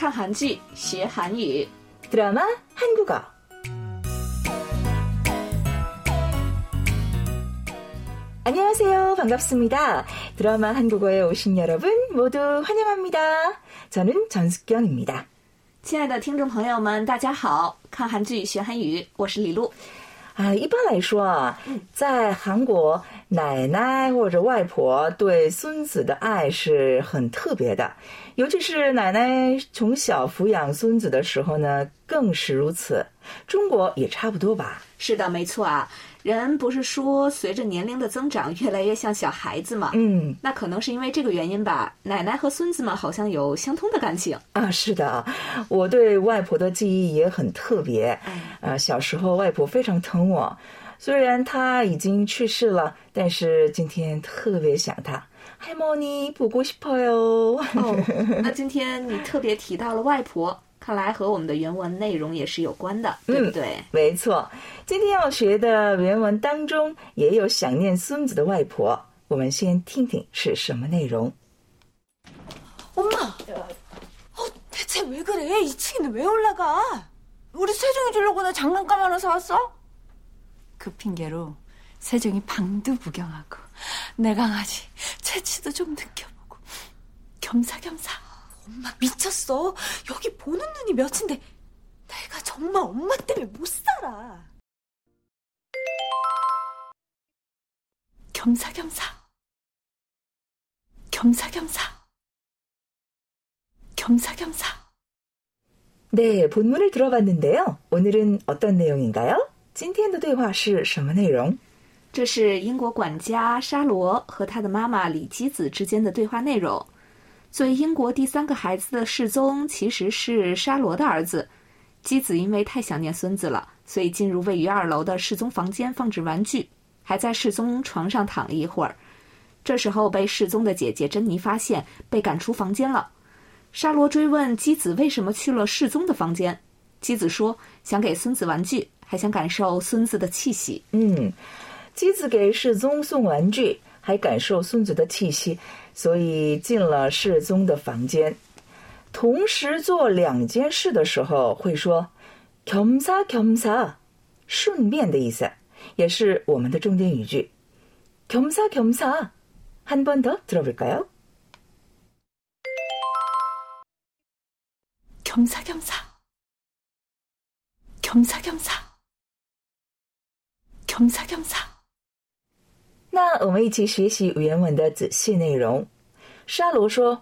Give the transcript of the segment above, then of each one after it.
看韩剧学韩语。 드라마 한국어. 안녕하세요. 반갑습니다. 드라마 한국어에 오신 여러분 모두 환영합니다. 저는 전숙경입니다. 亲爱的听众朋友们，大家好！看韩剧学韩语，我是李璐。 啊，一般来说啊，在韩国，奶奶或者外婆对孙子的爱是很特别的，尤其是奶奶从小抚养孙子的时候呢，更是如此。中国也差不多吧？是的，没错啊。人不是说随着年龄的增长越来越像小孩子吗？嗯，那可能是因为这个原因吧。奶奶和孙子们好像有相通的感情。啊，是的，我对外婆的记忆也很特别。啊，小时候外婆非常疼我，虽然她已经去世了，但是今天特别想她。할머니보고싶어요。 哦，那今天你特别提到了外婆， 看来和我们的原文内容也是有关的，对不对？没错，今天要学的原文当中也有想念孙子的外婆。我们先听听是什么内容。 엄마! 어, 대체 왜 그래? 2층에는 왜 올라가? 우리 세종이 주려고 나 장난감 하나 사왔어? 그 핑계로 세종이 방도 구경하고 내 강아지 채취도 좀 느껴보고 겸사겸사 엄마 미쳤어 여기 보는 눈이 몇인데 내가 정말 엄마 때문에 못 살아 겸사겸사 겸사겸사 겸사겸사. 네, 본문을 들어봤는데요. 오늘은 어떤 내용인가요? 今天的对话是什么内容?这是英国管家沙罗和他的妈妈李基子之间的对话内容。 作为英国第三个孩子的世宗，其实是沙罗的儿子。基子因为太想念孙子了，所以进入位于二楼的世宗房间放置玩具，还在世宗床上躺了一会儿。这时候被世宗的姐姐珍妮发现，被赶出房间了。沙罗追问基子为什么去了世宗的房间，基子说想给孙子玩具，还想感受孙子的气息。嗯，妻子给世宗送玩具，还感受孙子的气息，所以进了世宗的房间。同时做两件事的时候，会说“겸사겸사”，顺便的意思，也是我们的重点语句。겸사겸사，한번더들어볼까요？ 겸사겸사. 겸사겸사. 겸사겸사. 那我们一起学习原文的仔细内容。沙罗说：“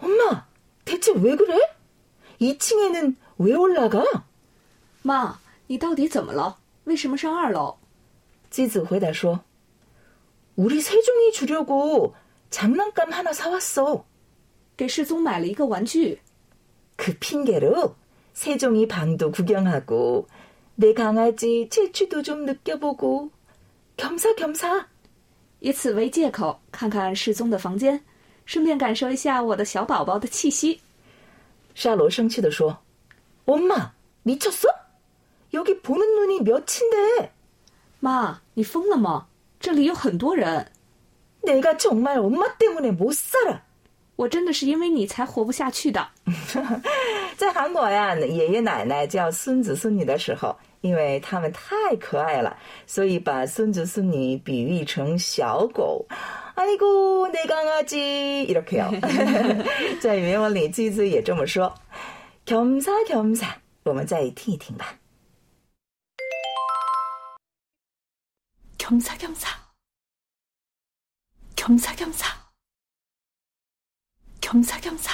엄마대체왜그래2층에는왜올라가？” 妈，你到底怎么了？为什么上二楼？妻子回答说：“우리세종이주려고장난감하나사왔어。”给世宗买了一个玩具。 그 핑계로 세종이 방도 구경하고 내 강아지 채취도 좀 느껴보고 겸사겸사 以此为借口，看看世宗的房间，顺便感受一下我的小宝宝的气息。沙罗生气地说：“엄마미쳤어여기보는눈이몇인데？” 妈，你疯了吗？这里有很多人。 내가 정말 엄마 때문에 못 살아. 我真的是因为你才活不下去的。在韩国呀，爷爷奶奶叫孙子孙女的时候，因为他们太可爱了，所以把孙子孙女比喻成小狗。아이고내강아지이렇게요。在原文里，妻子也这么说。겸사겸사，我们再听一听吧。 겸사겸사. 겸사겸사. 겸사겸사.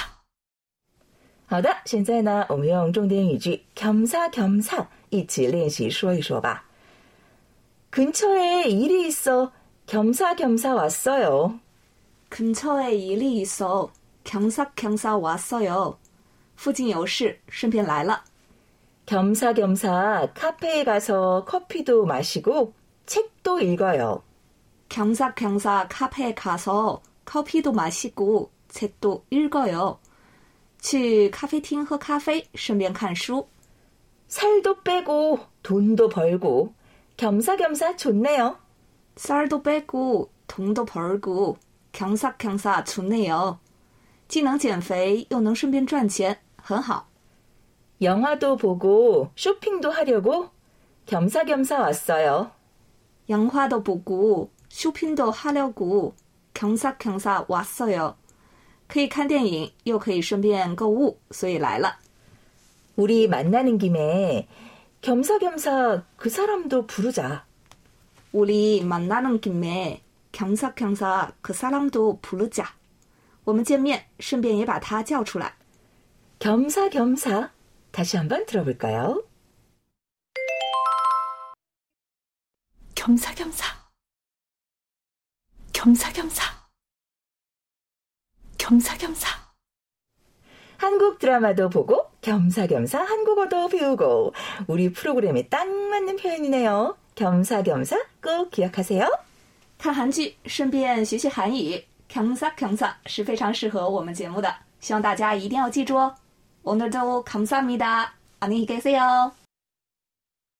好的，现在呢，我们用重点语句겸사겸사一起练习说一说吧。근처에일이있어겸사겸사왔어요。 근처에일이있어겸사겸사왔어요。 附近有事，顺便来了。 겸사겸사 카페에 가서 커피도 마시고 책도 읽어요. 겸사겸사 카페에 가서 커피도 마시고 책도 읽어요. 去咖啡厅喝咖啡，顺便看书。 살도 빼고 돈도 벌고 겸사겸사 좋네요. 쌀도 빼고 돈도 벌고 겸사겸사 좋네요. 既能减肥，又能顺便赚钱， 很好。 영화도 보고 쇼핑도 하려고 겸사겸사 왔어요. 영화도 보고 쇼핑도 하려고 경사경사 왔어요. 可以看电影，又可以顺便购物，所以来了。 우리 만나는 김에 겸사겸사 그 사람도 부르자. 우리 만나는 김에 경사경사 그 사람도 부르자. 我们见面，顺便也把他叫出来。 겸사겸사 다시 한번 들어볼까요? 겸사겸사. 겸사겸사. 겸사겸사. 한국 드라마도 보고 겸사겸사 한국어도 배우고 우리 프로그램에 딱 맞는 표현이네요. 겸사겸사 꼭 기억하세요. 看韩剧，顺便学学韩语。경사 경사是非常适合我们节目的，希望大家一定要记住哦。오늘도감사합니다。안녕히계세요。